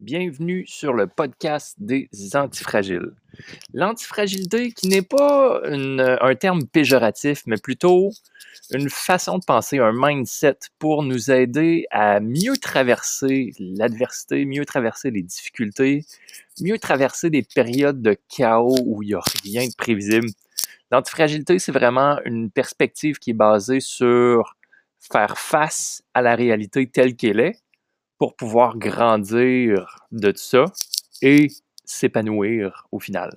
Bienvenue sur le podcast des antifragiles. L'antifragilité qui n'est pas un terme péjoratif, mais plutôt une façon de penser, un mindset pour nous aider à mieux traverser l'adversité, mieux traverser les difficultés, mieux traverser des périodes de chaos où il n'y a rien de prévisible. L'antifragilité, c'est vraiment une perspective qui est basée sur faire face à la réalité telle qu'elle est pour pouvoir grandir de ça et s'épanouir au final.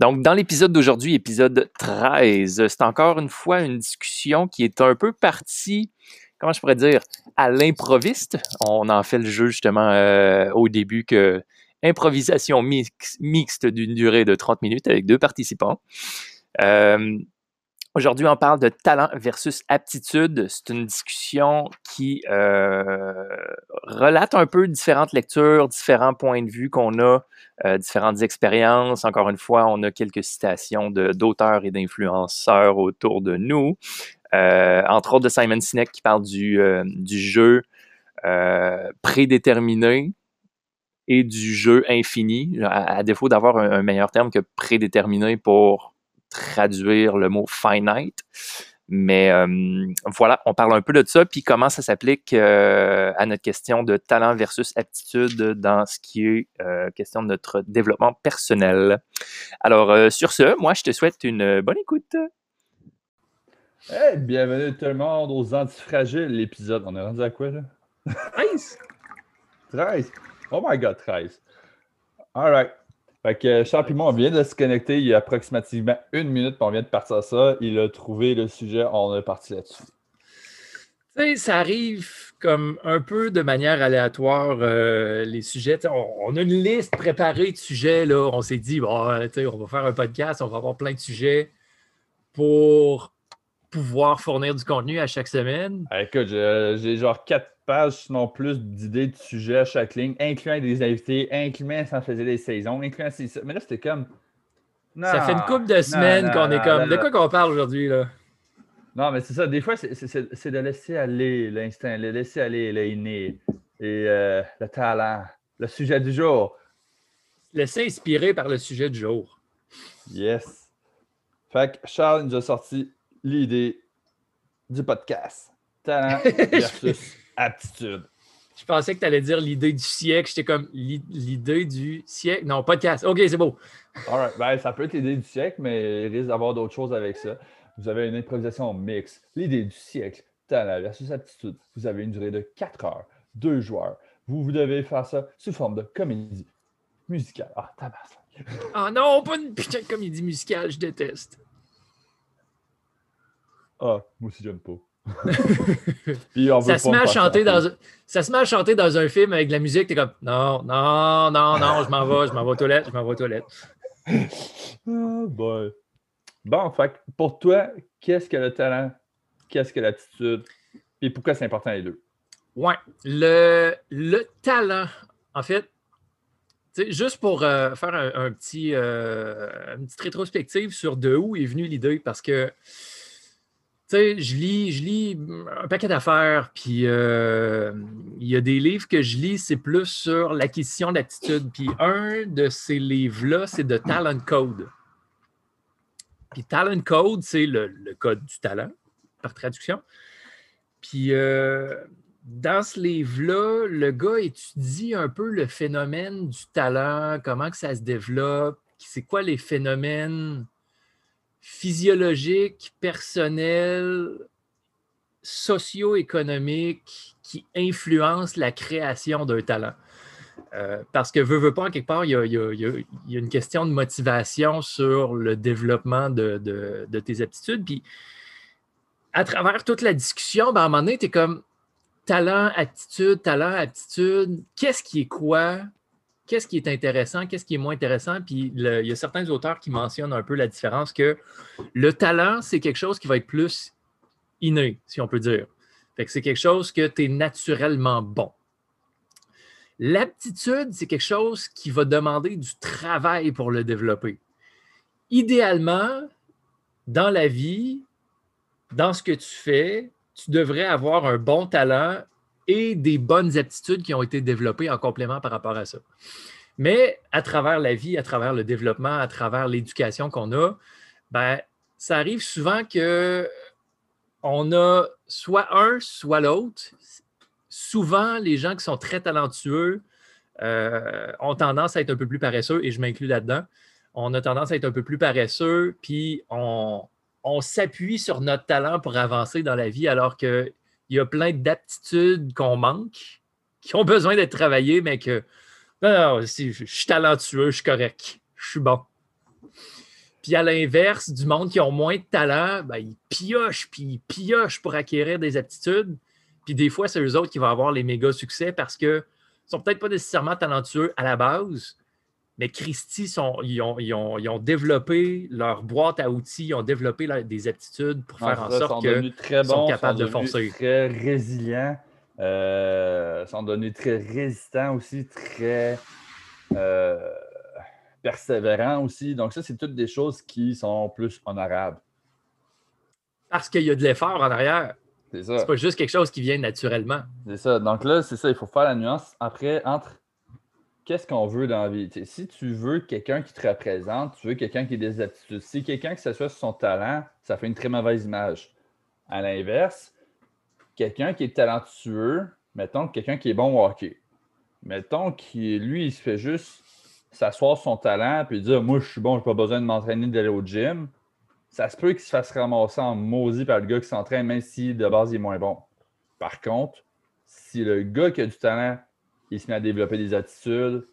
Donc, dans l'épisode d'aujourd'hui, épisode 13, c'est encore une fois une discussion qui est un peu partie, comment je pourrais dire, à l'improviste. On en fait le jeu justement euh, au début que improvisation mixte d'une durée de 30 minutes avec deux participants. Euh, Aujourd'hui, on parle de talent versus aptitude. C'est une discussion qui euh, relate un peu différentes lectures, différents points de vue qu'on a, euh, différentes expériences. Encore une fois, on a quelques citations d'auteurs et d'influenceurs autour de nous. Euh, entre autres de Simon Sinek qui parle du, du jeu prédéterminé et du jeu infini, à, défaut d'avoir un meilleur terme que prédéterminé pour traduire le mot finite. Mais euh, voilà, on parle un peu de ça, puis comment ça s'applique euh, à notre question de talent versus aptitude dans ce qui est euh, question de notre développement personnel. Alors, sur ce, moi, je te souhaite une bonne écoute. Hey, bienvenue tout le monde aux Antifragiles, l'épisode. On est rendu à quoi, là? 13! 13! Oh my God, 13! All right. Fait que Charles et moi, on vient de se connecter il y a approximativement une minute, puis on vient de partir à ça. Il a trouvé le sujet, on est parti là-dessus. Tu sais, ça arrive comme un peu de manière aléatoire, euh, les sujets. On, a une liste préparée de sujets. Là. On s'est dit, bon, on va faire un podcast, on va avoir plein de sujets pour pouvoir fournir du contenu à chaque semaine. Ah, écoute, j'ai genre quatre pages, sinon plus d'idées de sujets à chaque ligne, incluant des invités, incluant ça faisait des saisons, incluant ça. Mais là, c'était comme. ça fait une couple de semaines qu'on est comme. de quoi qu'on parle aujourd'hui, là? Non, mais c'est ça. Des fois, c'est de laisser aller l'instinct, de laisser aller l'inné et euh, le talent, le sujet du jour. Laisser inspirer par le sujet du jour. Yes. Fait que Charles nous a sorti l'idée du podcast. Talent versus aptitude. Je pensais que tu allais dire l'idée du siècle. J'étais comme l'idée du siècle? Non, podcast. OK, c'est beau. All ben, ça peut être l'idée du siècle, mais il risque d'avoir d'autres choses avec ça. Vous avez une improvisation mix. L'idée du siècle, talent versus aptitude. Vous avez une durée de 4 heures, deux joueurs. Vous, vous devez faire ça sous forme de comédie musicale. Ah, tabac. Ah non, pas une putain de comédie musicale, je déteste. Ah, moi aussi, j'aime pas. ça, se met à chanter dans, ça se met à chanter dans un film avec de la musique, t'es comme non, non, non, non, je m'en vais, je m'en vais aux toilettes, je m'en vais aux toilettes. Oh boy. Bon, fait, pour toi, qu'est-ce que le talent? Qu'est-ce que l'attitude? Et pourquoi c'est important les deux? Ouais, le, le talent, en fait, juste pour euh, faire un, petit, euh, une petite rétrospective sur de où est venue l'idée, parce que sais, je lis, je lis un paquet d'affaires, puis euh, il y a des livres que je lis, c'est plus sur l'acquisition d'attitude. Puis un de ces livres-là, c'est de Talent Code. Puis Talent Code, c'est le, code du talent, par traduction. Puis euh, dans ce livre-là, le gars étudie un peu le phénomène du talent, comment que ça se développe, c'est quoi les phénomènes physiologique, personnel, socio-économique qui influence la création d'un talent. Euh, parce que, veux, veux pas, en quelque part, il y, a, une question de motivation sur le développement de, tes aptitudes. Puis, à travers toute la discussion, ben, à un moment donné, tu es comme talent, aptitude, talent, aptitude, qu'est-ce qui est quoi? Qu'est-ce qui est intéressant, qu'est-ce qui est moins intéressant? Puis il y a certains auteurs qui mentionnent un peu la différence que le talent, c'est quelque chose qui va être plus inné, si on peut dire. Fait que c'est quelque chose que tu es naturellement bon. L'aptitude, c'est quelque chose qui va demander du travail pour le développer. Idéalement, dans la vie, dans ce que tu fais, tu devrais avoir un bon talent et des bonnes aptitudes qui ont été développées en complément par rapport à ça. Mais à travers la vie, à travers le développement, à travers l'éducation qu'on a, ben, ça arrive souvent que on a soit un, soit l'autre. Souvent, les gens qui sont très talentueux euh, ont tendance à être un peu plus paresseux, et je m'inclus là-dedans. On a tendance à être un peu plus paresseux, puis on, s'appuie sur notre talent pour avancer dans la vie, alors qu'il y a plein d'aptitudes qu'on manque, qui ont besoin d'être travaillées, mais que non, non, si, je, suis talentueux, je suis correct, je suis bon. Puis à l'inverse, du monde qui ont moins de talent, ben, ils piochent, puis ils piochent pour acquérir des aptitudes. Puis des fois, c'est eux autres qui vont avoir les méga succès parce qu'ils ne sont peut-être pas nécessairement talentueux à la base, mais Christy, sont, ils, ont, développé leur boîte à outils, ils ont développé des aptitudes pour faire en sorte qu'ils sont capables de foncer. Très résilients. Euh, sont devenus très résistants aussi, très euh, persévérants aussi. Donc, ça, c'est toutes des choses qui sont plus honorables. Parce qu'il y a de l'effort en arrière. C'est ça. C'est pas juste quelque chose qui vient naturellement. C'est ça. Donc là, c'est ça, il faut faire la nuance après entre qu'est-ce qu'on veut dans la vie? si tu veux quelqu'un qui te représente, tu veux quelqu'un qui a des aptitudes. Si quelqu'un qui s'assoit sur son talent, ça fait une très mauvaise image. À l'inverse, quelqu'un qui est talentueux, mettons quelqu'un qui est bon au hockey. Mettons qu'il lui, il se fait juste s'asseoir son talent et dire Moi, je suis bon, je n'ai pas besoin de m'entraîner d'aller au gym. Ça se peut qu'il se fasse ramasser en maudit par le gars qui s'entraîne, même si de base il est moins bon. Par contre, si le gars qui a du talent, il se met à développer des attitudes,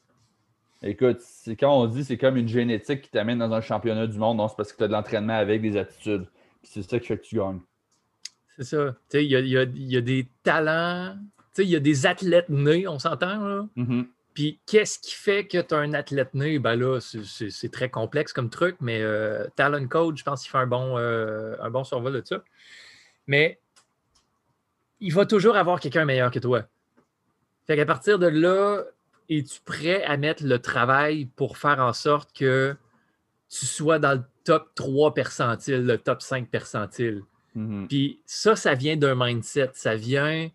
écoute, c'est quand on dit c'est comme une génétique qui t'amène dans un championnat du monde, non, c'est parce que tu as de l'entraînement avec des attitudes. c'est ça qui fait que tu gagnes. C'est ça. Il y a, des talents, il y a des athlètes nés, on s'entend. mm-hmm. Puis qu'est-ce qui fait que tu as un athlète né? Ben là, c'est très complexe comme truc, mais euh, Talent Code, je pense qu'il fait un bon, euh, un bon survol de ça. Mais il va toujours avoir quelqu'un meilleur que toi. Fait qu'à partir de là, es-tu prêt à mettre le travail pour faire en sorte que tu sois dans le top 3 percentile, le top 5 percentile? Mm-hmm. Puis ça, ça vient d'un mindset, ça vient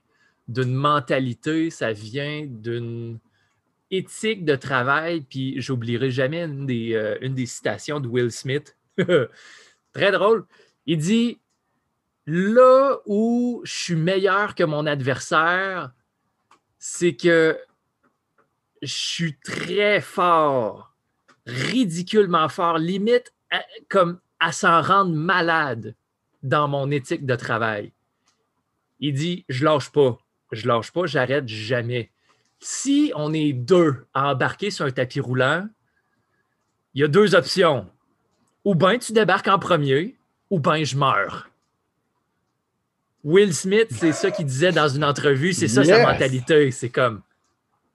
d'une mentalité, ça vient d'une éthique de travail. Puis j'oublierai jamais une des, euh, une des citations de Will Smith. Très drôle. Il dit Là où je suis meilleur que mon adversaire, c'est que je suis très fort, ridiculement fort, limite comme à s'en rendre malade dans mon éthique de travail. Il dit Je lâche pas, je lâche pas, j'arrête jamais. Si on est deux à embarquer sur un tapis roulant, il y a deux options. Ou bien tu débarques en premier, ou bien je meurs. Will Smith, c'est ça qu'il disait dans une entrevue, c'est ça sa mentalité. C'est comme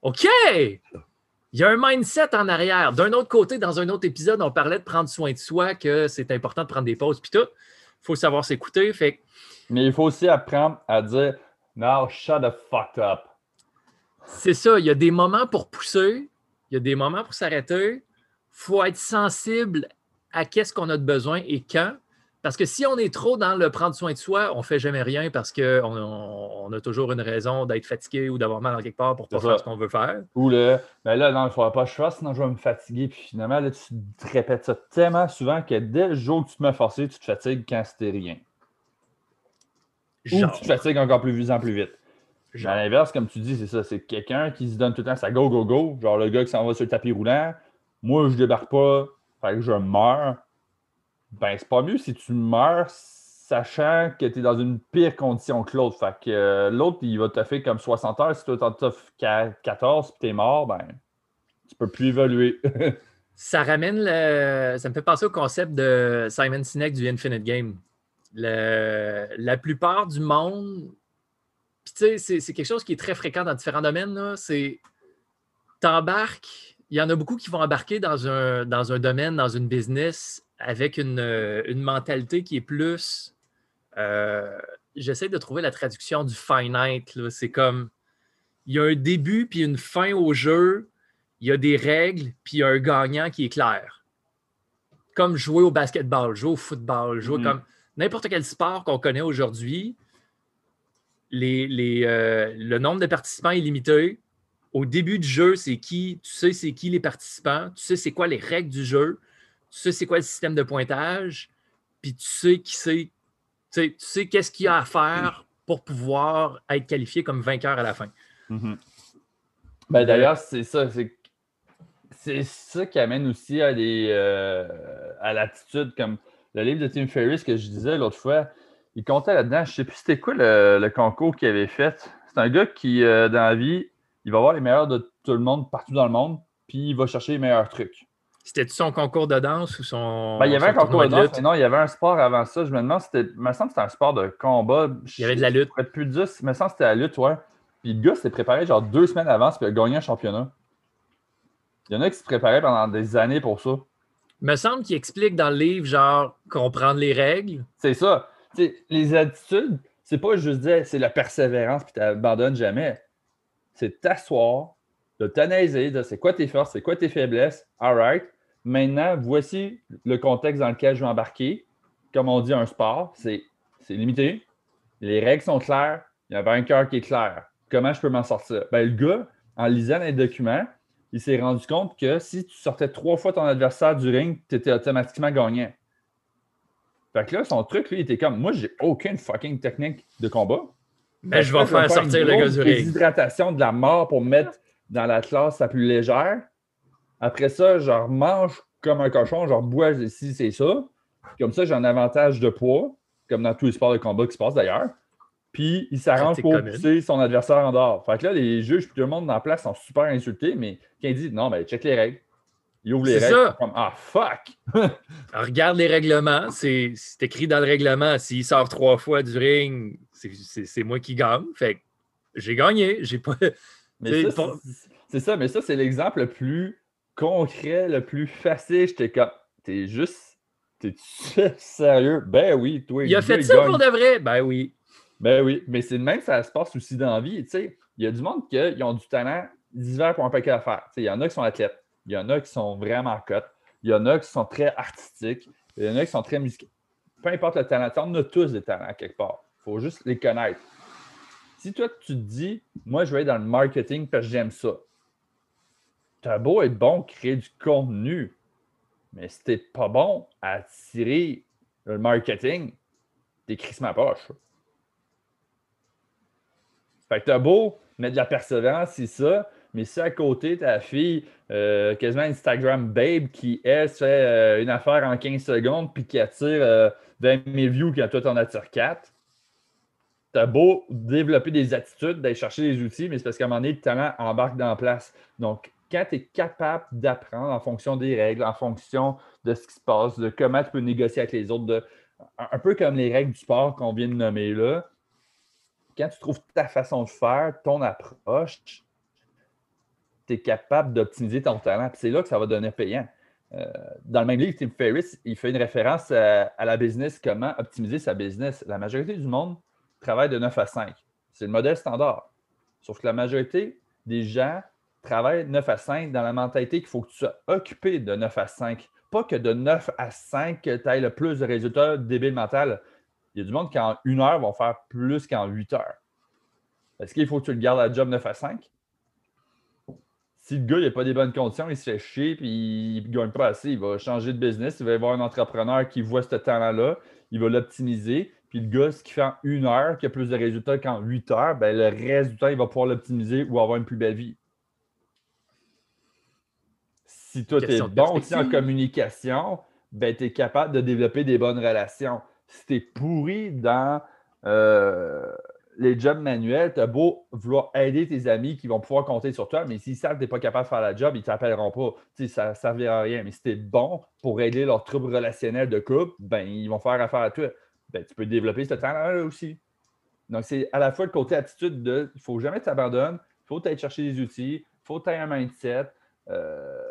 OK! Il y a un mindset en arrière. D'un autre côté, dans un autre épisode, on parlait de prendre soin de soi, que c'est important de prendre des pauses, puis tout faut savoir s'écouter. Fait... Mais il faut aussi apprendre à dire Now shut the fuck up. C'est ça. Il y a des moments pour pousser, il y a des moments pour s'arrêter. Il faut être sensible à qu'est-ce qu'on a de besoin et quand. Parce que si on est trop dans le prendre soin de soi, on ne fait jamais rien parce qu'on on, a toujours une raison d'être fatigué ou d'avoir mal en quelque part pour ne pas faire ce qu'on veut faire. Ou le, ben là, non, il ne faudra pas que je fasse, sinon je vais me fatiguer. Puis finalement, là, tu te répètes ça tellement souvent que dès le jour que tu te mets forcé, tu te fatigues quand c'était rien. Ou tu te fatigues encore plus, en plus vite. À l'inverse, comme tu dis, c'est ça. C'est quelqu'un qui se donne tout le temps sa go, go, go. Genre le gars qui s'en va sur le tapis roulant. Moi, je débarque pas. Fait que je meurs ben, c'est pas mieux si tu meurs sachant que tu es dans une pire condition que l'autre. Fait que euh, l'autre, il va te faire comme 60 heures. Si toi, t'en as 14 et t'es mort, ben, tu peux plus évoluer. ça ramène le... Ça me fait penser au concept de Simon Sinek du Infinite Game. La plupart du monde, tu sais, c'est quelque chose qui est très fréquent dans différents domaines, c'est t'embarques, il y en a beaucoup qui vont embarquer dans un, dans un domaine, dans une business avec euh, une, mentalité qui est plus. Euh, j'essaie de trouver la traduction du finite. C'est comme il y a un début puis une fin au jeu, il y a des règles, puis il y a un gagnant qui est clair. Comme jouer au basketball, jouer au football, jouer mm-hmm. comme n'importe quel sport qu'on connaît aujourd'hui. les, euh, le nombre de participants est limité. Au début du jeu, c'est qui, tu sais c'est qui les participants, tu sais c'est quoi les règles du jeu, tu sais c'est quoi le système de pointage, puis tu sais qui c'est, tu sais qu'est-ce qu'il y a à faire pour pouvoir être qualifié comme vainqueur à la fin. Mm-hmm. Ben, D'ailleurs, c'est ça. C'est ça qui amène aussi à, des, euh, à l'attitude comme le livre de Tim Ferriss que je disais l'autre fois. Il comptait là-dedans. Je ne sais plus c'était quoi le, concours qu'il avait fait. C'est un gars qui, euh, dans la vie, il va voir les meilleurs de tout le monde partout dans le monde, puis il va chercher les meilleurs trucs. C'était son concours de danse ou son. Ben, il y avait un concours de danse, mais non, il y avait un sport avant ça. Je me demande, c'était. Il me semble que c'était un sport de combat. Il y avait de la lutte. Plus de 10, il me semble que c'était la lutte, ouais. Puis le gars s'est préparé genre deux semaines avant, puis il a gagné un championnat. Il y en a qui se préparaient pendant des années pour ça. Il me semble qu'il explique dans le livre, genre, comprendre les règles. C'est ça. les attitudes, c'est pas juste dire c'est la persévérance puis tu n'abandonnes jamais. C'est t'asseoir, de t'analyser, de c'est quoi tes forces, c'est quoi tes faiblesses. All right. Maintenant, voici le contexte dans lequel je vais embarquer. Comme on dit, un sport, c'est limité. Les règles sont claires. Il y a un vainqueur qui est clair. Comment je peux m'en sortir? Ben, le gars, en lisant les documents, il s'est rendu compte que si tu sortais trois fois ton adversaire du ring, tu étais automatiquement gagnant. Fait que là, son truc, lui, il était comme Moi, j'ai aucune fucking technique de combat. Mais ben, je vais faire sortir le gars du ring. Déshydratation de la mort pour mettre dans la classe la plus légère. Après ça, je mange comme un cochon, je bois si c'est ça. Comme ça, j'ai un avantage de poids, comme dans tous les sports de combat qui se passent d'ailleurs. Puis il s'arrange pour pousser son adversaire en dehors. Fait que là, les juges, tout le monde en place sont super insultés, mais quand il dit non, mais check les règles. Il ouvre les règles. Comme Ah, fuck! regarde les règlements. C'est écrit dans le règlement. S'il sort trois fois du ring, c'est moi qui gagne. Fait j'ai gagné. J'ai pas. C'est ça, mais ça, c'est l'exemple le plus concret, le plus facile. J'étais comme, t'es juste, t'es sérieux? Ben oui, toi. Il a fait ça pour de vrai? Ben oui. Ben oui, mais c'est le même, ça se passe aussi dans la vie. Il y a du monde qui ont du talent divers pour un paquet d'affaires. Il y en a qui sont athlètes, il y en a qui sont vraiment cotes, il y en a qui sont très artistiques, il y en a qui sont très musicaux. Peu importe le talent, on a tous des talents quelque part. Il faut juste les connaître. Si toi, tu te dis, moi, je vais être dans le marketing parce que j'aime ça, tu as beau être bon, créer du contenu, mais si tu pas bon à tirer le marketing, t'es ma poche. Fait que t'as beau mettre de la persévérance, c'est ça, mais si à côté, ta fille, euh, quasiment Instagram babe, qui, elle, fait euh, une affaire en 15 secondes, puis qui attire 20 euh, 000 views quand toi, t'en attires 4, t'as beau développer des attitudes, d'aller chercher des outils, mais c'est parce qu'à un moment donné, le talent embarque dans la place. Donc, quand tu es capable d'apprendre en fonction des règles, en fonction de ce qui se passe, de comment tu peux négocier avec les autres, de, un peu comme les règles du sport qu'on vient de nommer là, quand tu trouves ta façon de faire, ton approche, tu es capable d'optimiser ton talent. C'est là que ça va donner payant. Euh, dans le même livre, Tim Ferriss, il fait une référence à, la business, comment optimiser sa business. La majorité du monde travaille de 9 à 5. C'est le modèle standard. Sauf que la majorité des gens travaillent 9 à 5 dans la mentalité qu'il faut que tu sois occupé de 9 à 5. Pas que de 9 à 5, tu aies le plus de résultats débile mental. Il y a du monde qui en une heure vont faire plus qu'en huit heures. Est-ce qu'il faut que tu le gardes à job 9 à 5? Si le gars n'a pas des bonnes conditions, il se fait chier puis il ne gagne pas assez, il va changer de business, il va y avoir un entrepreneur qui voit ce talent-là, il va l'optimiser. Puis le gars, ce qui fait en une heure, qui a plus de résultats qu'en huit heures, ben, le reste du temps, il va pouvoir l'optimiser ou avoir une plus belle vie. Si toi, tu es bon aussi en communication, ben, tu es capable de développer des bonnes relations si tu es pourri dans euh, les jobs manuels, tu as beau vouloir aider tes amis qui vont pouvoir compter sur toi, mais s'ils savent que tu n'es pas capable de faire la job, ils ne t'appelleront pas. ça ne servira à rien. Mais si tu es bon pour régler leurs troubles relationnels de couple, ben, ils vont faire affaire à toi. Ben, tu peux développer ce talent-là aussi. Donc, c'est à la fois le côté attitude de il ne faut jamais t'abandonner, il faut aller chercher des outils, il faut avoir un mindset. Euh,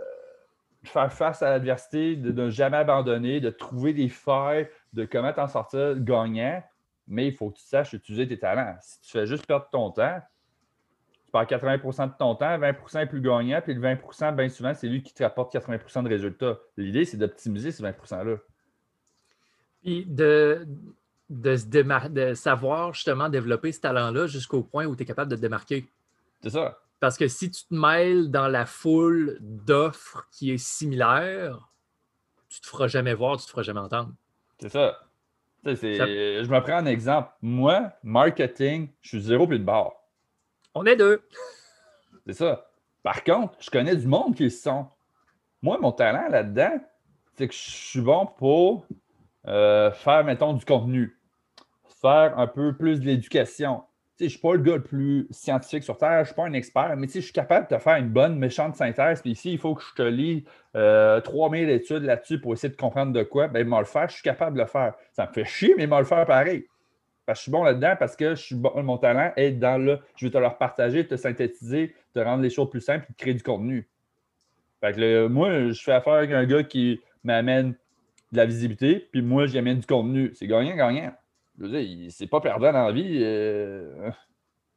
faire face à l'adversité, de ne jamais abandonner, de trouver des failles, de comment t'en sortir gagnant, mais il faut que tu saches utiliser tes talents. Si tu fais juste perdre ton temps, tu perds 80% de ton temps, 20% est plus gagnant, puis le 20% bien souvent, c'est lui qui te rapporte 80% de résultats. L'idée, c'est d'optimiser ces 20 %-là. Puis de, de, se démar- de savoir justement développer ce talent-là jusqu'au point où tu es capable de te démarquer. C'est ça. Parce que si tu te mêles dans la foule d'offres qui est similaire, tu te feras jamais voir, tu te feras jamais entendre. C'est ça. Je me prends un exemple. Moi, marketing, je suis zéro plus de barre. On est deux. C'est ça. Par contre, je connais du monde qui le sont. Moi, mon talent là-dedans, c'est que je suis bon pour euh, faire, mettons, du contenu, faire un peu plus de l'éducation. Je ne suis pas le gars le plus scientifique sur Terre, je ne suis pas un expert, mais je suis capable de te faire une bonne méchante synthèse. Puis ici, il faut que je te lis euh, 3000 études là-dessus pour essayer de comprendre de quoi. Ben, moi le faire, je suis capable de le faire. Ça me fait chier, mais moi le faire pareil. Parce que je suis bon là-dedans parce que mon talent est dans le. Je vais te le partager, te synthétiser, te rendre les choses plus simples et créer du contenu. Fait que moi, je fais affaire avec un gars qui m'amène de la visibilité, puis moi, j'y amène du contenu. C'est gagnant-gagnant. Je veux dire, il- c'est pas perdant dans la vie. euh,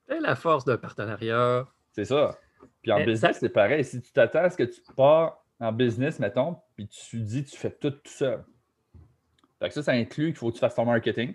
C'est la force d'un partenariat. c'est ça. Puis en Mais business, ça- c'est pareil. Si tu t'attends à ce que tu pars en business, mettons, puis tu dis tu fais tout tout seul. Fait que ça, ça inclut qu'il faut que tu fasses ton marketing.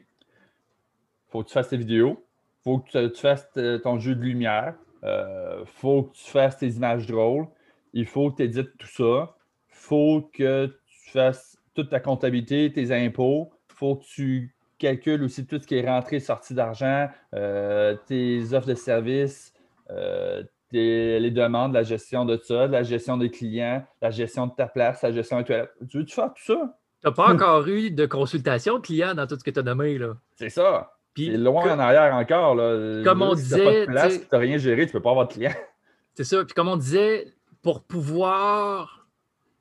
faut que tu fasses tes vidéos. faut que tu, tu fasses ton jeu de lumière. euh, faut que tu fasses tes images drôles. Il faut que tu édites tout ça. faut que tu fasses toute ta comptabilité, tes impôts. faut que tu calcules aussi tout ce qui est rentrée, sortie d'argent, euh, tes offres de services, euh, tes- les demandes, la gestion de ça, la gestion des clients, la gestion de ta place, la gestion des toilettes. Tu veux-tu faire tout ça? Tu n'as pas encore eu de consultation client dans tout ce que tu as nommé. Là. C'est ça. C'est loin en arrière encore. Là. Comme on Si t'as pas de disait, place, tu n'as rien géré, tu ne peux pas avoir de clients. C'est ça. Puis comme on disait, pour pouvoir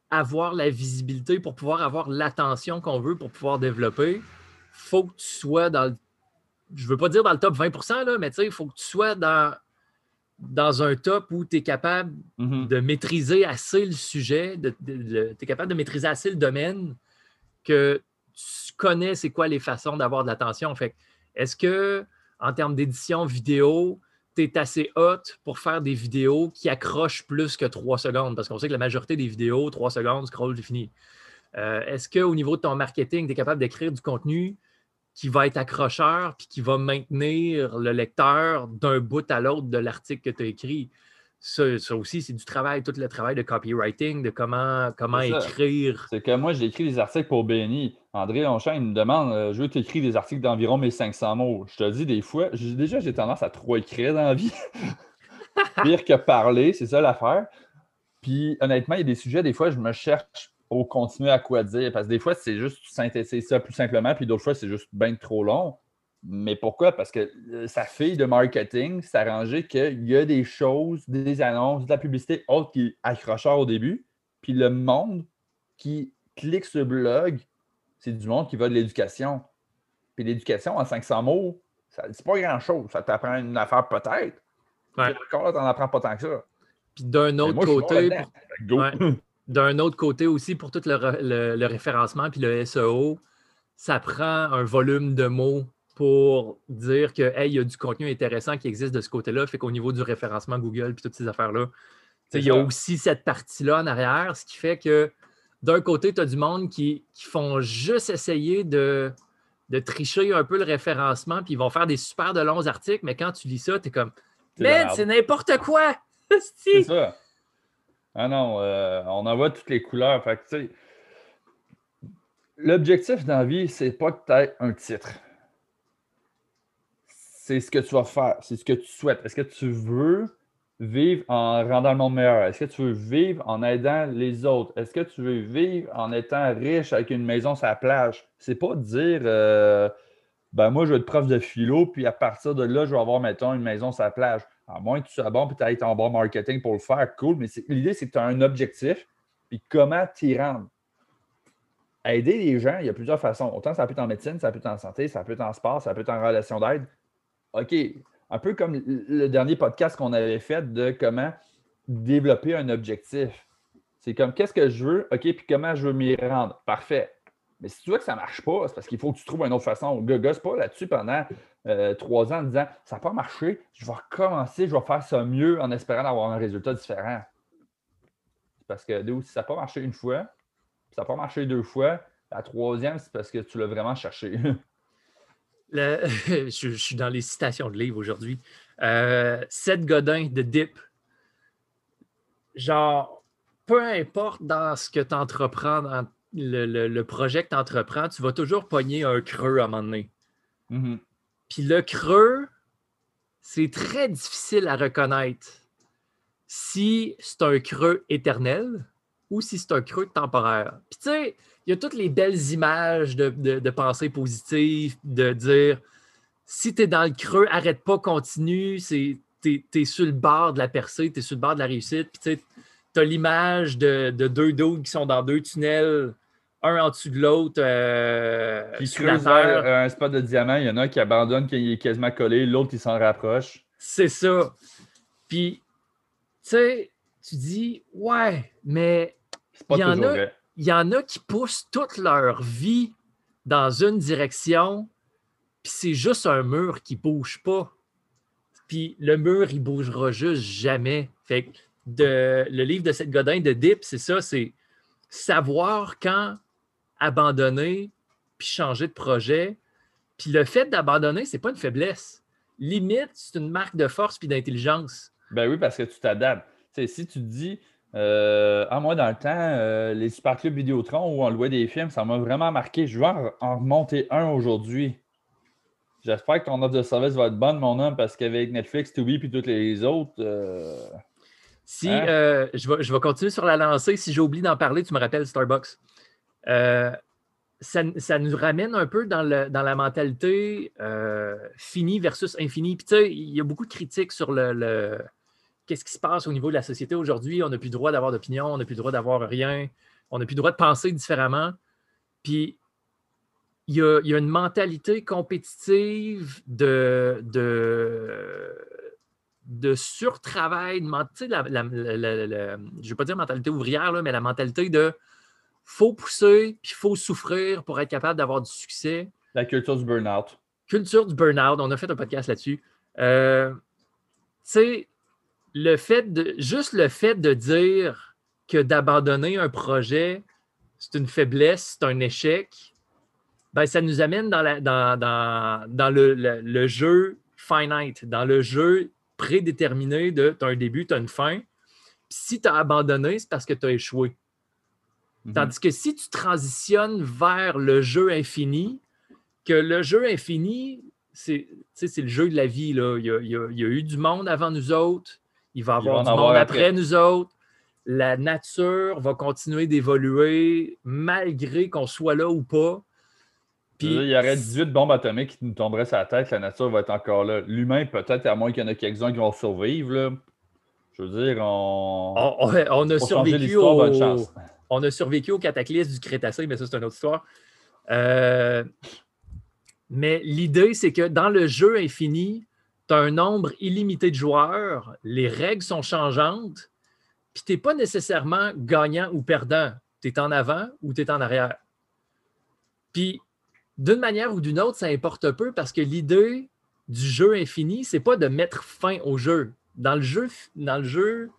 avoir la visibilité, pour pouvoir avoir l'attention qu'on veut, pour pouvoir développer, faut que tu sois dans le. Je veux pas dire dans le top 20 là, mais tu sais, il faut que tu sois dans, dans un top où tu es capable Mhm. de maîtriser assez le sujet, de, tu es capable de maîtriser assez le domaine que tu connais c'est quoi les façons d'avoir de l'attention. Fait est-ce que en termes d'édition vidéo, tu es assez hot pour faire des vidéos qui accrochent plus que trois secondes? Parce qu'on sait que la majorité des vidéos, trois secondes, scroll, c'est fini. Euh, est-ce qu'au niveau de ton marketing, tu es capable d'écrire du contenu qui va être accrocheur puis qui va maintenir le lecteur d'un bout à l'autre de l'article que tu as écrit? Ça, ça aussi, c'est du travail, tout le travail de copywriting, de comment, comment écrire. C'est que moi, j'ai écrit des articles pour BNI. André Longchamp, il me demande euh, Je veux t'écrire des articles d'environ 1500 mots. Je te dis des fois, déjà, j'ai tendance à trop écrire dans la vie. Pire que parler, c'est ça l'affaire. Puis honnêtement, il y a des sujets, des fois, je me cherche au continuer à quoi dire. Parce que des fois, c'est juste synthétiser ça plus simplement, puis d'autres fois, c'est juste bien trop long. Mais pourquoi? Parce que euh, sa fille de marketing s'est arrangé qu'il y a des choses, des annonces, de la publicité autre qui est accrocheur au début. Puis le monde qui clique sur le blog, c'est du monde qui va de l'éducation. Puis l'éducation en 500 mots, ça c'est pas grand-chose. Ça t'apprend une affaire peut-être. Ouais. Puis Encore, t'en apprends pas tant que ça. Puis d'un autre moi, côté. Ouais. d'un autre côté aussi, pour tout le, re- le- le référencement puis le SEO, ça prend un volume de mots pour dire que hey, il y a du contenu intéressant qui existe de ce côté-là. Fait qu'au niveau du référencement Google puis toutes ces affaires-là, il y a aussi cette partie-là en arrière, ce qui fait que d'un côté, tu as du monde qui, qui font juste essayer de, de tricher un peu le référencement, puis ils vont faire des super de longs articles, mais quand tu lis ça, tu es comme Man, c'est n'importe quoi! C'est ça. Ah non, euh, on en voit toutes les couleurs. Fait l'objectif dans la vie, c'est pas que tu aies un titre. C'est ce que tu vas faire, c'est ce que tu souhaites. Est-ce que tu veux vivre en rendant le monde meilleur? Est-ce que tu veux vivre en aidant les autres? Est-ce que tu veux vivre en étant riche avec une maison sur la plage? C'est pas dire euh, ben moi, je vais être prof de philo, puis à partir de là, je vais avoir, mettons, une maison sur la plage. À moins que tu sois bon, puis tu aies ton bon marketing pour le faire, cool. Mais l'idée, c'est que tu as un objectif, puis comment t'y rendre. Aider les gens, il y a plusieurs façons. Autant ça peut être en médecine, ça peut être en santé, ça peut être en sport, ça peut être en relation d'aide. OK. Un peu comme le dernier podcast qu'on avait fait de comment développer un objectif. C'est comme qu'est-ce que je veux, OK, puis comment je veux m'y rendre? Parfait. Mais si tu vois que ça ne marche pas, c'est parce qu'il faut que tu trouves une autre façon. Ne gosse pas là-dessus pendant euh, trois ans en disant ça n'a pas marché, je vais recommencer, je vais faire ça mieux en espérant avoir un résultat différent. Parce que si ça n'a pas marché une fois, ça n'a pas marché deux fois, la troisième, c'est parce que tu l'as vraiment cherché. je, suis dans les citations de livres aujourd'hui. Euh, Seth Godin de Dip. Genre, peu importe dans ce que tu entreprends, le, le- le projet que tu entreprends, tu vas toujours pogner un creux à un moment donné. Mhm. Puis le creux, c'est très difficile à reconnaître si c'est un creux éternel ou si c'est un creux temporaire. Puis tu sais, il y a toutes les belles images de, de, de pensée positive, de dire si tu es dans le creux, arrête pas, continue, c'est, t'es, t'es sur le bord de la percée, tu es sur le bord de la réussite. Puis tu sais, tu as l'image de, de deux dudes qui sont dans deux tunnels, un en dessous de l'autre. euh, creuse terre. vers un spot de diamant, il y en a un qui abandonne quand il est quasiment collé, l'autre il s'en rapproche. C'est ça. Puis, tu sais, tu dis, ouais, mais Il y en a- il y en a qui poussent toute leur vie dans une direction, puis c'est juste un mur qui bouge pas. Puis le mur, il bougera juste jamais. Fait que de, le livre de cette Godin de Dip, c'est ça, c'est savoir quand abandonner, puis changer de projet. Puis le fait d'abandonner, c'est pas une faiblesse. Limite, c'est une marque de force puis d'intelligence. Ben oui, parce que tu t'adaptes. Si tu te dis, euh, ah, moi, dans le temps, euh, les super clubs Vidéotron où on louait des films, ça m'a vraiment marqué. Je vais en, remonter un aujourd'hui. J'espère que ton offre de service va être bonne, mon homme, parce qu'avec Netflix, Tubi et toutes les autres, euh, Si Hein? euh, je, vais, je vais continuer sur la lancée, si j'oublie d'en parler, tu me rappelles Starbucks. Euh, ça, ça nous ramène un peu dans, le- dans la mentalité euh, fini versus infini. Puis tu sais, il y a beaucoup de critiques sur le, qu'est-ce qui se passe au niveau de la société aujourd'hui. On n'a plus le droit d'avoir d'opinion, on n'a plus le droit d'avoir rien, on n'a plus le droit de penser différemment. Puis il y a, une mentalité compétitive de, de, surtravail, de la- la- la- je ne vais pas dire mentalité ouvrière, là, mais la mentalité de faut pousser, puis faut souffrir pour être capable d'avoir du succès. la culture du burn-out. Culture du burn-out, on a fait un podcast là-dessus. Euh, tu sais, le fait de, juste le fait de dire que d'abandonner un projet, c'est une faiblesse, c'est un échec, ben, ça nous amène dans, la- dans, dans- dans le, le- le jeu finite, dans le jeu prédéterminé de tu as un début, tu as une fin. Si tu as abandonné, c'est parce que tu as échoué. Mhm. Tandis que si tu transitionnes vers le jeu infini, que le jeu infini, c'est le jeu de la vie. Là. Il, y a, il y a- il y a eu du monde avant nous autres, il va y avoir du avoir monde après. après. nous autres. La nature va continuer d'évoluer malgré qu'on soit là ou pas. Dire, il y aurait 18 bombes atomiques qui nous tomberaient sur la tête, la nature va être encore là. L'humain, peut-être, à moins qu'il y en ait quelques-uns qui vont survivre. Là. Je veux dire, on. on, a survécu au, bonne chance. On a survécu au cataclysme du Crétacé, mais ça, c'est une autre histoire. Euh, mais l'idée, c'est que dans le jeu infini, tu as un nombre illimité de joueurs, les règles sont changeantes, puis tu n'es pas nécessairement gagnant ou perdant. Tu es en avant ou tu es en arrière. Puis, d'une manière ou d'une autre, ça importe peu parce que l'idée du jeu infini, c'est pas de mettre fin au jeu. Dans le jeu, dans le jeu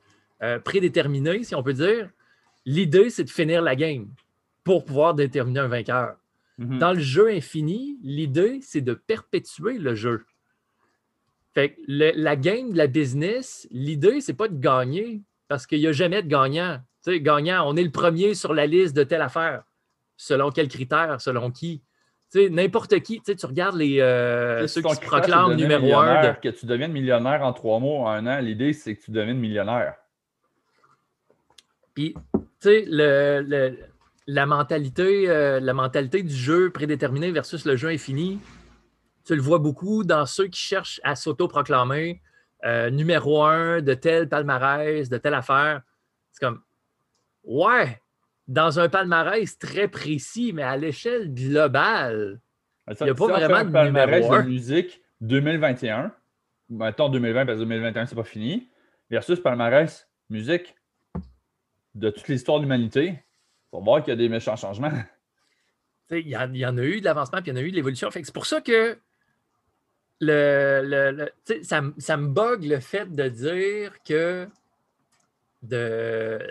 euh, prédéterminé, si on peut dire, l'idée, c'est de finir la game pour pouvoir déterminer un vainqueur. Mhm. Dans le jeu infini, l'idée, c'est de perpétuer le jeu. Fait que le- la game de la business, l'idée, c'est pas de gagner parce qu'il n'y a jamais de gagnant. Tu sais, gagnant, on est le premier sur la liste de telle affaire. Selon quels critères, selon qui? Tu sais, n'importe qui. Tu sais, tu regardes les, euh, ceux qui se proclament numéro un. de- Que tu deviennes millionnaire en trois mois, en un an, l'idée, c'est que tu deviennes millionnaire. Puis, tu sais, le- le- la, mentalité, euh, la mentalité du jeu prédéterminé versus le jeu infini, tu le vois beaucoup dans ceux qui cherchent à s'auto-proclamer euh, numéro un de tel palmarès, de telle affaire. C'est comme, ouais, dans un palmarès très précis, mais à l'échelle globale, Il y a pas vraiment de palmarès numéro un. de musique 2021. Mettons 2020 parce que 2021, c'est pas fini. Versus palmarès musique de toute l'histoire de l'humanité. Pour voir qu'il y a des méchants changements. Il y, en- il y en a eu de l'avancement, puis il y en a eu de l'évolution. C'est pour ça que le, le- ça, me- ça me bug le fait de dire que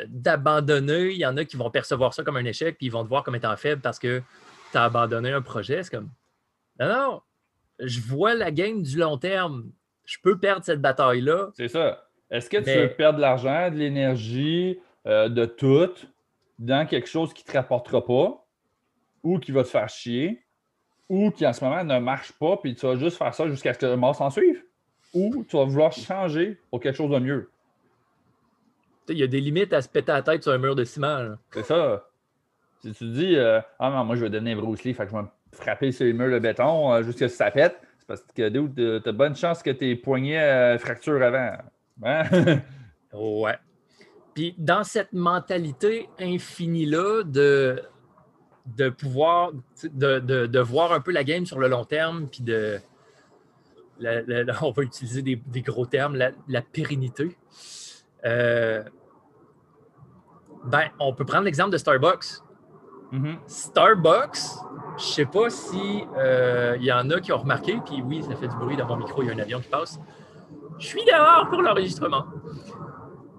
d'abandonner, il y en a qui vont percevoir ça comme un échec, puis ils vont te voir comme étant faible parce que tu as abandonné un projet. C'est comme, non, non, je vois la game du long terme. Je peux perdre cette bataille-là. C'est ça. Est-ce que tu Mais- veux perdre de l'argent, de l'énergie, euh, de tout dans quelque chose qui ne te rapportera pas ou qui va te faire chier ou qui en ce moment ne marche pas puis tu vas juste faire ça jusqu'à ce que le mort s'en suive ou tu vas vouloir changer pour quelque chose de mieux? Tu Il y a des limites à se péter la tête sur un mur de ciment. C'est ça. Si tu te dis, euh, ah non, moi je vais devenir Bruce Lee, fait que je vais me frapper sur les murs de béton euh, jusqu'à ce que ça pète, c'est parce que euh, t'as bonne chance que tes poignets euh, fracturent avant. Hein? Ouais. Puis dans cette mentalité infinie-là de, de pouvoir, de, de- de voir un peu la game sur le long terme, puis de. la- la- la- on va utiliser des, des gros termes, la, la pérennité. Euh, ben, on peut prendre l'exemple de Starbucks. Mhm. Starbucks, je sais pas si euh, il y en a qui ont remarqué, puis oui, ça fait du bruit dans mon micro, il y a un avion qui passe. Je suis dehors pour l'enregistrement.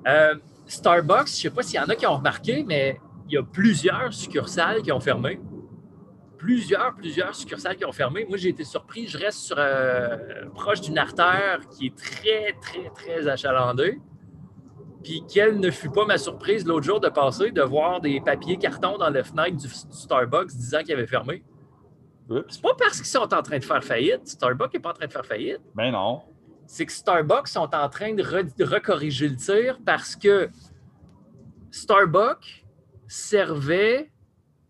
Euh, Starbucks, je sais pas s'il y en a qui ont remarqué, mais il y a plusieurs succursales qui ont fermé. Plusieurs, plusieurs succursales qui ont fermé. Moi, j'ai été surpris. Je reste sur, euh, proche d'une artère qui est très, très, très achalandée. Puis quelle ne fut pas ma surprise l'autre jour de passer, de voir des papiers cartons dans la fenêtre du, du Starbucks disant qu'il avait fermé. C'est pas parce qu'ils sont en train de faire faillite. Starbucks n'est pas en train de faire faillite. Ben non. C'est que Starbucks sont en train de, re- de recorriger le tir parce que Starbucks servait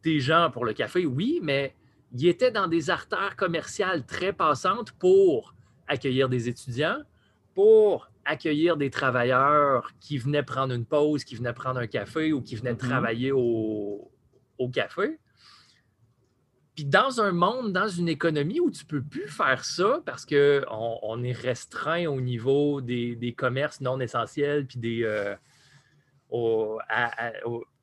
des gens pour le café, oui, mais il était dans des artères commerciales très passantes pour accueillir des étudiants, pour accueillir des travailleurs qui venaient prendre une pause, qui venaient prendre un café ou qui venaient Mhm. travailler au, au café. Puis dans un monde, dans une économie où tu ne peux plus faire ça parce qu'on on est restreint au niveau des, des commerces non essentiels, puis des, euh,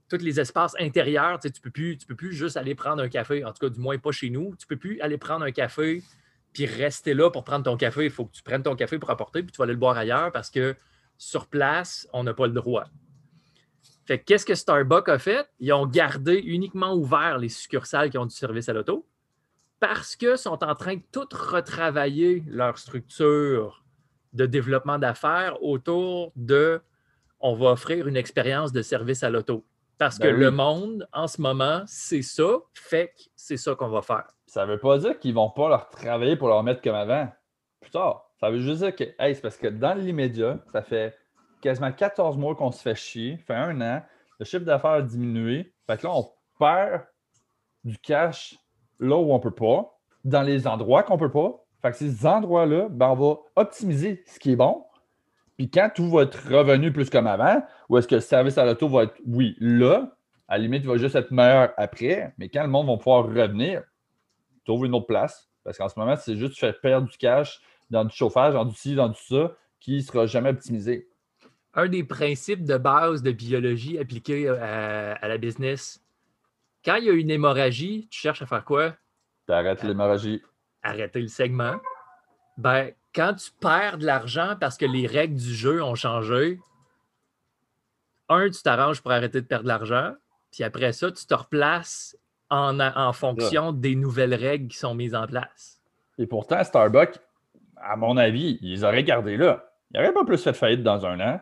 tous les espaces intérieurs, tu ne peux, plus- peux plus juste aller prendre un café, en tout cas du moins pas chez nous, tu ne peux plus aller prendre un café puis rester là pour prendre ton café. Il faut que tu prennes ton café pour apporter, puis tu vas aller le boire ailleurs parce que sur place, on n'a pas le droit. Fait que qu'est-ce que Starbucks a fait? Ils ont gardé uniquement ouvert les succursales qui ont du service à l'auto parce qu'ils sont en train de tout retravailler leur structure de développement d'affaires autour de on va offrir une expérience de service à l'auto. Parce que Ben oui. le monde, en ce moment, c'est ça, fait que c'est ça qu'on va faire. Ça veut pas dire qu'ils vont pas leur travailler pour leur mettre comme avant. Plus tard. Ça veut juste dire que, hey, c'est parce que dans l'immédiat, ça fait quasiment 14 mois qu'on se fait chier, fait un an, le chiffre d'affaires a diminué. Fait que là, on perd du cash là où on peut pas, dans les endroits qu'on peut pas. Fait que ces endroits-là, ben, on va optimiser ce qui est bon. Puis quand tout va être revenu plus comme avant, ou est-ce que le service à l'auto va être, oui, là, à la limite, il va juste être meilleur après, mais quand le monde va pouvoir revenir, trouve une autre place. Parce qu'en ce moment, c'est juste fais perdre du cash dans du chauffage, dans du ci, dans du ça, qui ne sera jamais optimisé. Un des principes de base de biologie appliqués à, à la business, quand il y a une hémorragie, tu cherches à faire quoi? Tu arrêtes l'hémorragie. arrêter le segment. Ben, quand tu perds de l'argent parce que les règles du jeu ont changé, un, tu t'arranges pour arrêter de perdre de l'argent, puis après ça, tu te replaces en, en fonction des nouvelles règles qui sont mises en place. Et pourtant, Starbucks, à mon avis, ils auraient gardé là. Ils n'auraient pas plus fait faillite dans un an.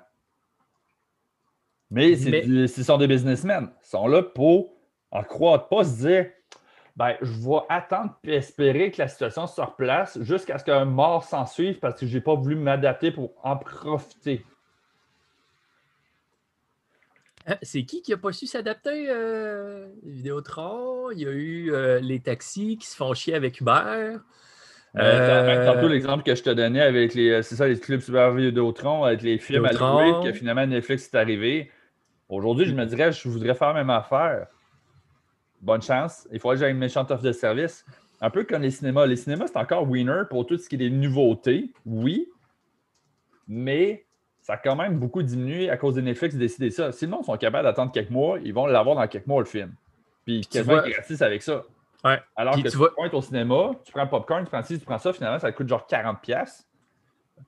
Mais, ce sont des businessmen. Ils sont là pour en croire, pas se dire ben, je vais attendre et espérer que la situation se replace jusqu'à ce qu'un mort s'en suive parce que je n'ai pas voulu m'adapter pour en profiter. Hein, C'est qui qui n'a pas su s'adapter? Euh, Vidéotron, il y a eu euh, les taxis qui se font chier avec Uber. Euh, Euh, Tantôt, l'exemple que je te donnais avec les, c'est ça, les clubs Super Vidéotron, avec les films à louer, que finalement Netflix est arrivé. Aujourd'hui, je me dirais, je voudrais faire la même affaire. Bonne chance. Il faudrait que j'aille une méchante offre de service. Un peu comme les cinémas. Les cinémas, c'est encore winner pour tout ce qui est des nouveautés, oui, mais ça a quand même beaucoup diminué à cause de Netflix de décider ça. Si le monde sont capables d'attendre quelques mois, ils vont l'avoir dans quelques mois, le film. Puis tu quasiment vois- gratis avec ça. Ouais. Alors Puis que tu tu vois- pointes au cinéma, tu prends le popcorn, tu prends ci, tu prends ça, finalement, ça coûte genre 40$. pièces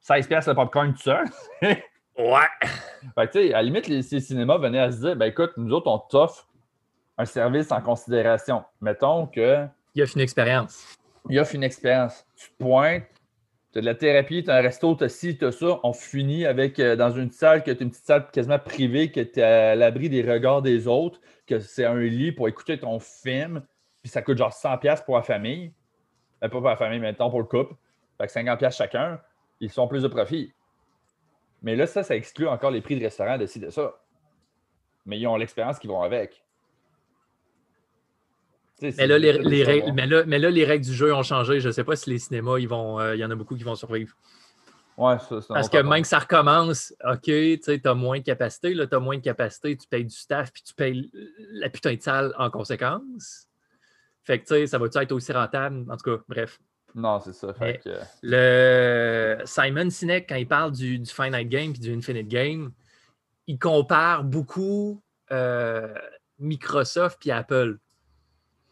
16$ piastres le popcorn tout seul. Ouais. Fait que, tu sais, à la limite, les, ces cinémas venaient à se dire, ben écoute, nous autres, on t'offre un service en considération. Mettons que Il a fait une expérience. il offre une expérience. Tu te pointes, tu as de la thérapie, tu as un resto, tu as ci, tu as ça. On finit avec euh, dans une salle que tu une petite salle quasiment privée, que tu es à l'abri des regards des autres, que c'est un lit pour écouter ton film, puis ça coûte genre 100$ pour la famille. Euh, pas pour la famille, mais temps pour le couple. Fait que 50$ chacun, ils sont plus de profit. Mais là, ça, ça exclut encore les prix de restaurant de ci, de ça. Mais ils ont l'expérience qui vont avec. Mais là, les, règles, mais, là, mais là, les règles du jeu ont changé. Je ne sais pas si les cinémas, ils vont, euh, il y en a beaucoup qui vont survivre. Ouais, ça, Parce que même que ça recommence, OK, tu as moins de capacité, tu as moins de capacité, tu payes du staff, puis tu payes la putain de salle en conséquence. Fait que, tu sais, ça va-tu être aussi rentable? En tout cas, bref. Non, c'est ça. Fait que... Le Simon Sinek, quand il parle du, du Finite Game et du Infinite Game, il compare beaucoup euh, Microsoft et Apple.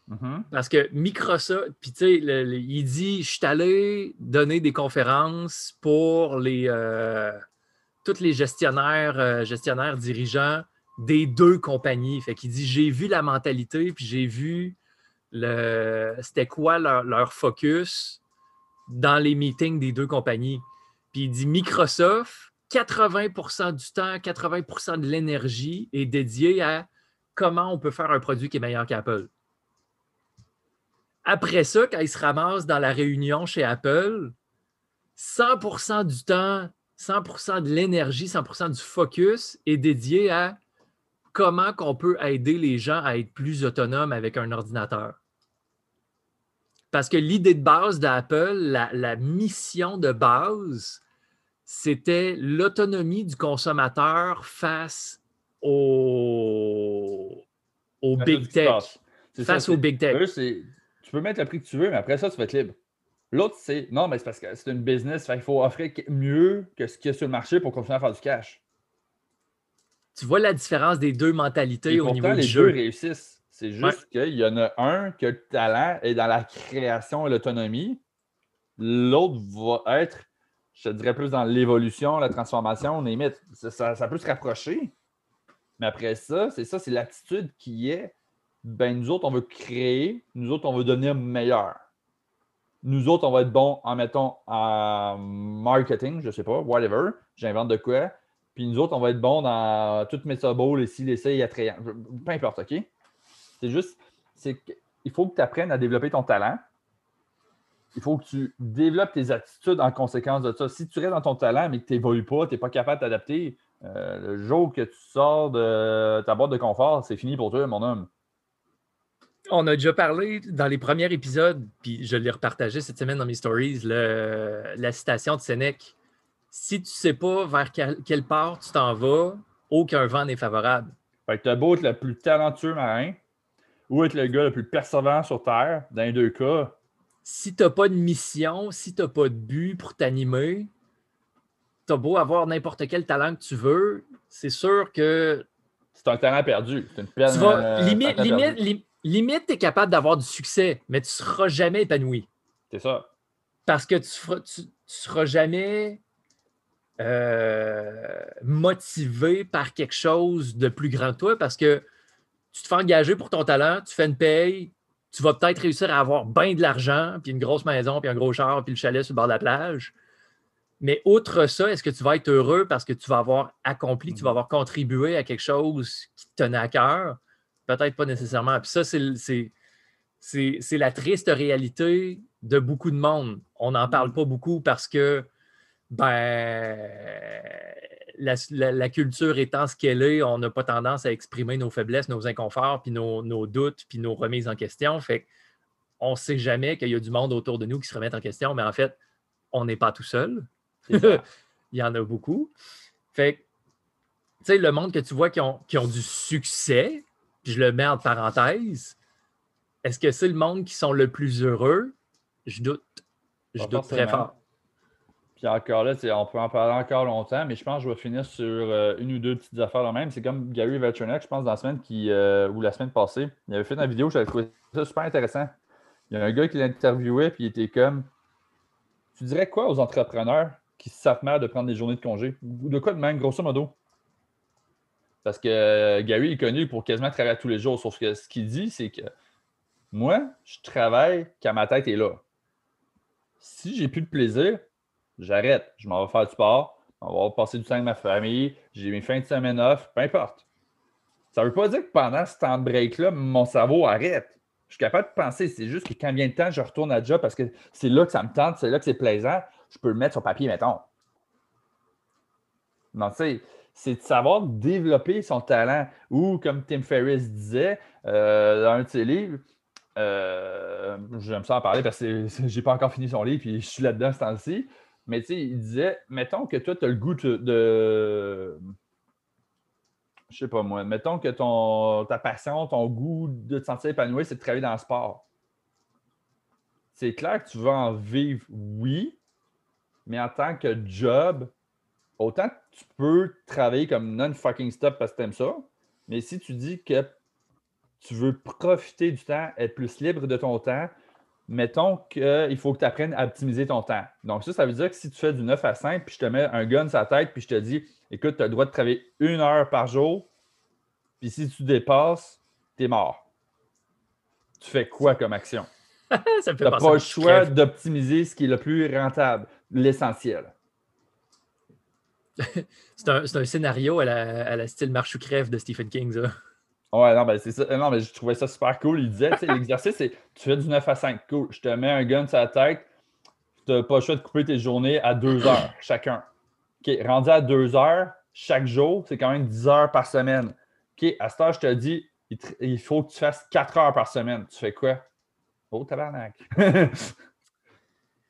Mm-hmm. Parce que Microsoft, puis tu sais, il dit Je suis allé donner des conférences pour les euh, tous les gestionnaires, euh, gestionnaires dirigeants des deux compagnies. Fait qu'il dit J'ai vu la mentalité, puis j'ai vu c'était quoi leur, focus dans les meetings des deux compagnies? Puis il dit Microsoft, 80% du temps, 80% de l'énergie est dédiée à comment on peut faire un produit qui est meilleur qu'Apple. Après ça, quand ils se ramassent dans la réunion chez Apple, 100% du temps, 100% de l'énergie, 100% du focus est dédié à comment qu'on peut aider les gens à être plus autonomes avec un ordinateur? Parce que l'idée de base d'Apple, la, la, mission de base, c'était l'autonomie du consommateur face au, au big tech. Face au big tech tu peux mettre le prix que tu veux, mais après ça, tu vas être libre. L'autre, c'est non, mais c'est parce que c'est une business, il faut offrir mieux que ce qu'il y a sur le marché pour continuer à faire du cash. Tu vois la différence des deux mentalités au niveau du les jeu. deux réussissent. C'est juste qu'il y en a un que le talent est dans la création et l'autonomie. L'autre va être, je te dirais, plus dans l'évolution, la transformation, limite. Ça, ça peut se rapprocher. Mais après ça, c'est ça, c'est l'attitude qui est ben nous autres, on veut créer, nous autres, on veut devenir meilleur. Nous autres, on va être bons en, mettons, en marketing, je ne sais pas, whatever, j'invente de quoi. Puis nous autres, on va être bons dans toutes mes les ci, les ça, attrayant. Peu importe, OK? C'est juste, c'est il faut que tu apprennes à développer ton talent. Il faut que tu développes tes attitudes en conséquence de ça. Si tu restes dans ton talent, mais que tu n'évolues pas, tu n'es pas capable d'adapter, euh, le jour que tu sors de ta boîte de confort, c'est fini pour toi, mon homme on a déjà parlé dans les premiers épisodes, puis je l'ai repartagé cette semaine dans mes stories, la citation de Sénèque. Si tu ne sais pas vers quelle part tu t'en vas, aucun vent n'est favorable. Fait que tu as beau être le plus talentueux marin ou être le gars le plus persévérant sur Terre, dans les deux cas. Si tu n'as pas de mission, si tu n'as pas de but pour t'animer, tu as beau avoir n'importe quel talent que tu veux, c'est sûr que. C'est un talent perdu. Une peine. Tu vas, euh, limite, limite, limite, tu es capable d'avoir du succès, mais tu ne seras jamais épanoui. C'est ça. Parce que tu ne seras jamais euh, motivé par quelque chose de plus grand que toi parce que tu te fais engager pour ton talent, tu fais une paye, tu vas peut-être réussir à avoir bien de l'argent, puis une grosse maison, puis un gros char, puis le chalet sur le bord de la plage. Mais outre ça, est-ce que tu vas être heureux parce que tu vas avoir accompli, tu vas avoir contribué à quelque chose qui te tenait à cœur? Peut-être pas nécessairement. Puis ça, c'est la triste réalité de beaucoup de monde. On n'en parle pas beaucoup parce que ben, la, culture étant ce qu'elle est, on n'a pas tendance à exprimer nos faiblesses, nos inconforts, puis nos, doutes, puis nos remises en question. Fait on ne sait jamais qu'il y a du monde autour de nous qui se remettent en question, mais en fait, on n'est pas tout seul. Il y en a beaucoup. Fait tu sais, le monde que tu vois qui ont, qui ont du succès, je le mets en parenthèse, est-ce que c'est le monde qui sont le plus heureux? Je doute. Je doute très fort. Puis encore là, on peut en parler encore longtemps, mais je pense que je vais finir sur euh, une ou deux petites affaires là même. C'est comme Gary Vaynerchuk, je pense, dans la semaine qui, euh, ou la semaine passée, il avait fait une vidéo, j'avais trouvé ça super intéressant. Il y a un gars qui l'interviewait, puis il était comme Tu dirais quoi aux entrepreneurs qui savent mal de prendre des journées de congé? De quoi de même, grosso modo? Parce que euh, Gary est connu pour quasiment travailler tous les jours. Sauf que ce qu'il dit, c'est que moi, je travaille quand ma tête est là. Si j'ai plus de plaisir, j'arrête. Je m'en vais faire du sport. On va passer du temps avec ma famille. J'ai mes fins de semaine off. Peu importe. Ça ne veut pas dire que pendant ce temps de break-là, mon cerveau arrête. Je suis capable de penser. C'est juste que quand vient le temps, je retourne à job parce que c'est là que ça me tente, c'est là que c'est plaisant. Je peux le mettre sur papier, mettons. Non, tu sais, c'est de savoir développer son talent. Ou, comme Tim Ferriss disait euh, dans un de ses livres, euh, j'aime ça en parler parce que j'ai pas encore fini son livre puis je suis là-dedans ce temps-ci. Mais tu sais, il disait, mettons que toi, tu as le goût de, de je sais pas moi, mettons que ton, ta passion, ton goût de te sentir épanoui, c'est de travailler dans le sport. C'est clair que tu veux en vivre, oui, mais en tant que job, autant tu peux travailler comme non-fucking stop parce que tu aimes ça, mais si tu dis que tu veux profiter du temps, être plus libre de ton temps, mettons qu'il faut que tu apprennes à optimiser ton temps. Donc, ça, ça veut dire que si tu fais du 9 à 5, puis je te mets un gun sur la tête, puis je te dis, écoute, tu as le droit de travailler une heure par jour, puis si tu dépasses, tu es mort. Tu fais quoi comme action? tu n'as pas le choix d'optimiser ce qui est le plus rentable, l'essentiel. c'est un, scénario à la, style marche ou crève de Stephen King, ça. Ouais, non, ben c'est ça. Non, mais je trouvais ça super cool. Il disait, l'exercice, c'est tu fais du 9 à 5. Cool. Je te mets un gun sur la tête. Tu n'as pas le choix de couper tes journées à 2 heures chacun. OK, rendu à 2 heures chaque jour, c'est quand même 10 heures par semaine. OK, à ce heure, je te dis, il, faut que tu fasses 4 heures par semaine. Tu fais quoi? Oh, tabarnak.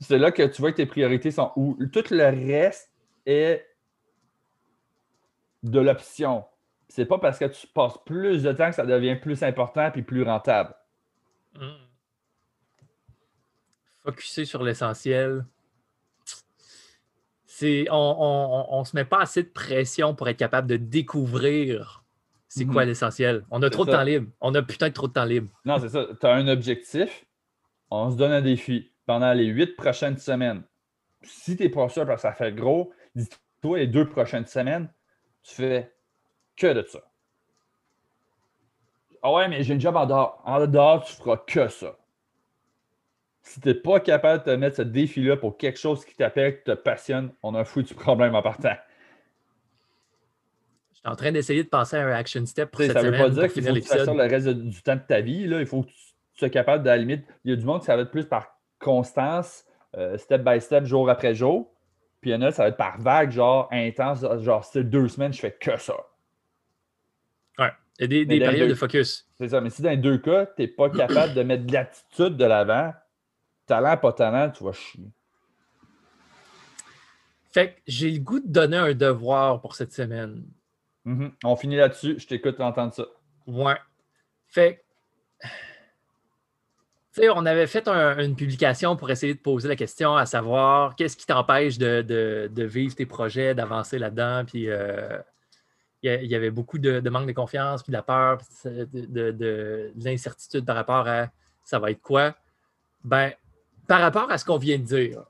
c'est là que tu vois que tes priorités sont où. Tout le reste est de l'option c'est pas parce que tu passes plus de temps que ça devient plus important et plus rentable. Mmh. Focuser sur l'essentiel. C'est, on ne se met pas assez de pression pour être capable de découvrir c'est quoi mmh. l'essentiel. On a trop de temps libre. On a putain de trop de temps libre. Non, c'est ça. Tu as un objectif. On se donne un défi pendant les huit prochaines semaines. Si tu n'es pas sûr parce que ça fait gros, dis-toi les deux prochaines semaines, tu fais que de ça. Ah ouais, mais j'ai une job en dehors. En dehors, tu feras que ça. Si tu n'es pas capable de te mettre ce défi-là pour quelque chose qui t'appelle, qui te passionne, on a un foutu problème en partant. Je suis en train d'essayer de penser à un action step pour cette ça ne veut pas dire qu'il faut que tu fasses ça le reste du temps de ta vie. Là. Il faut que tu, sois capable de la limite. Il y a du monde qui ça va être plus par constance, euh, step by step, jour après jour. Puis il y en a, ça va être par vague, genre intense, genre c'est deux semaines, je fais que ça. Il y a des, périodes de focus. C'est ça. Mais si dans les deux cas, tu n'es pas capable de mettre de l'attitude de l'avant, talent, pas talent, tu vas chier. Fait que j'ai le goût de donner un devoir pour cette semaine. Mm-hmm. On finit là-dessus. Je t'écoute d'entendre ça. Ouais. Fait tu sais, on avait fait une publication pour essayer de poser la question à savoir qu'est-ce qui t'empêche de, vivre tes projets, d'avancer là-dedans, puis euh, il y avait beaucoup de, manque de confiance, puis de la peur, de, l'incertitude par rapport à ça va être quoi. Ben, par rapport à ce qu'on vient de dire,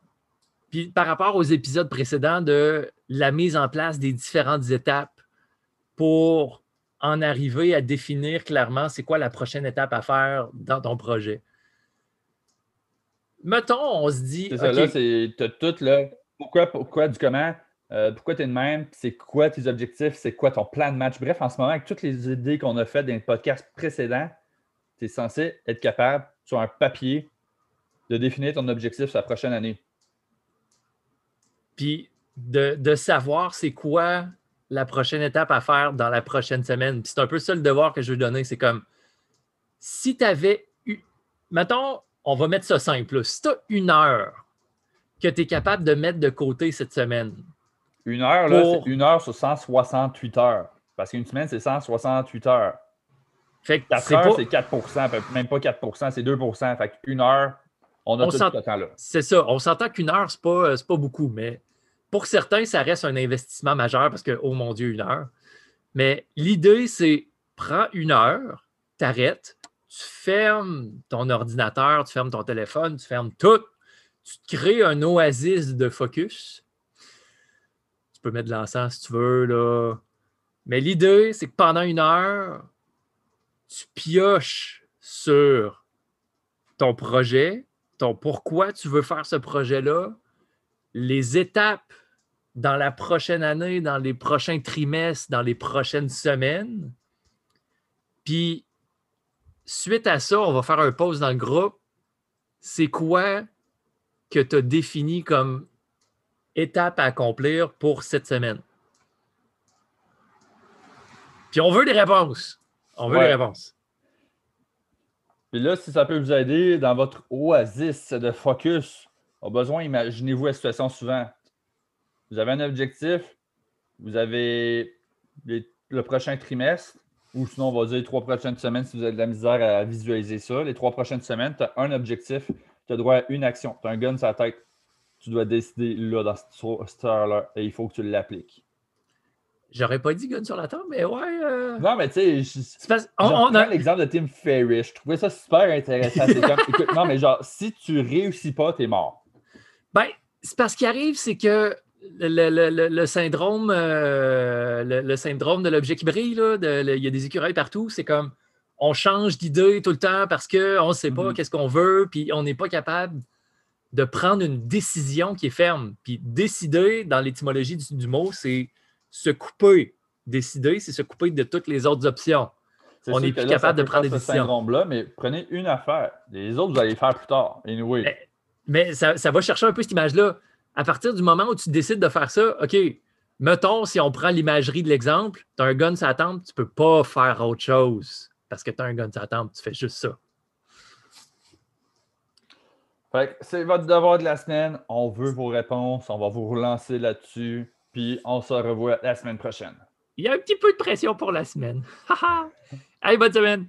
puis par rapport aux épisodes précédents de la mise en place des différentes étapes pour en arriver à définir clairement c'est quoi la prochaine étape à faire dans ton projet. Mettons, on se dit. C'est ça, là, c'est tout, là. Pourquoi, pourquoi, du comment? Euh, pourquoi tu es de même? C'est quoi tes objectifs? C'est quoi ton plan de match? Bref, en ce moment, avec toutes les idées qu'on a faites dans les podcasts précédents, tu es censé être capable, sur un papier, de définir ton objectif sur la prochaine année. Puis de, savoir c'est quoi la prochaine étape à faire dans la prochaine semaine. c'est un peu ça le devoir que je veux donner. C'est comme si tu avais eu. Mettons, on va mettre ça simple. Si tu as une heure que tu es capable de mettre de côté cette semaine, une heure, là, c'est une heure sur 168 heures. Parce qu'une semaine, c'est 168 heures. Fait que 4 heures, c'est 4% même pas 4% c'est 2% Fait qu'une heure, on a tout ce temps-là. C'est ça. On s'entend qu'une heure, c'est pas, pas beaucoup, mais pour certains, ça reste un investissement majeur parce que, oh mon Dieu, une heure. Mais l'idée, c'est prends une heure, t'arrêtes, tu fermes ton ordinateur, tu fermes ton téléphone, tu fermes tout, tu te crées un oasis de focus tu peux mettre de l'encens si tu veux. Là. Mais l'idée, c'est que pendant une heure, tu pioches sur ton projet, ton pourquoi tu veux faire ce projet-là, les étapes dans la prochaine année, dans les prochains trimestres, dans les prochaines semaines. Puis, suite à ça, on va faire un pause dans le groupe. C'est quoi que tu as défini comme étape à accomplir pour cette semaine? Puis on veut des réponses. On veut Ouais. des réponses. Puis là, si ça peut vous aider dans votre oasis de focus, au besoin, imaginez-vous la situation suivante. Vous avez un objectif, vous avez les- le prochain trimestre, ou sinon, on va dire les trois prochaines semaines si vous avez de la misère à visualiser ça. Les trois prochaines semaines, tu as un objectif, tu as droit à une action. Tu as un gun sur la tête. Tu dois décider là, dans cette, heure-là, et il faut que tu l'appliques. J'aurais pas dit gun sur la table, mais ouais. euh, Non, mais tu sais, on- a- l'exemple de Tim Ferriss. Je trouvais ça super intéressant. Comme, écoute, non, mais genre, si tu réussis pas, t'es mort. Ben, c'est parce qu'il arrive, c'est que le, le- le- le syndrome, euh, le, syndrome de l'objet qui brille, il y a des écureuils partout, c'est comme on change d'idée tout le temps parce qu'on ne sait pas Mhm. qu'est-ce qu'on veut, puis on n'est pas capable de prendre une décision qui est ferme. Puis décider, dans l'étymologie du, du mot, c'est se couper. Décider, c'est se couper de toutes les autres options. On sûr est que plus là, capable de prendre des décisions. syndrome-là, mais prenez une affaire. Les autres, vous allez les faire plus tard. Anyway. Mais ça, ça va chercher un peu cette image-là. À partir du moment où tu décides de faire ça, OK, mettons, si on prend l'imagerie de l'exemple, tu as un gun sur la tempe, tu ne peux pas faire autre chose parce que tu as un gun sur la tempe, tu fais juste ça. Fait c'est votre devoir de la semaine. On veut vos réponses. On va vous relancer là-dessus. Puis on se revoit la semaine prochaine. Il y a un petit peu de pression pour la semaine. Allez, bonne semaine!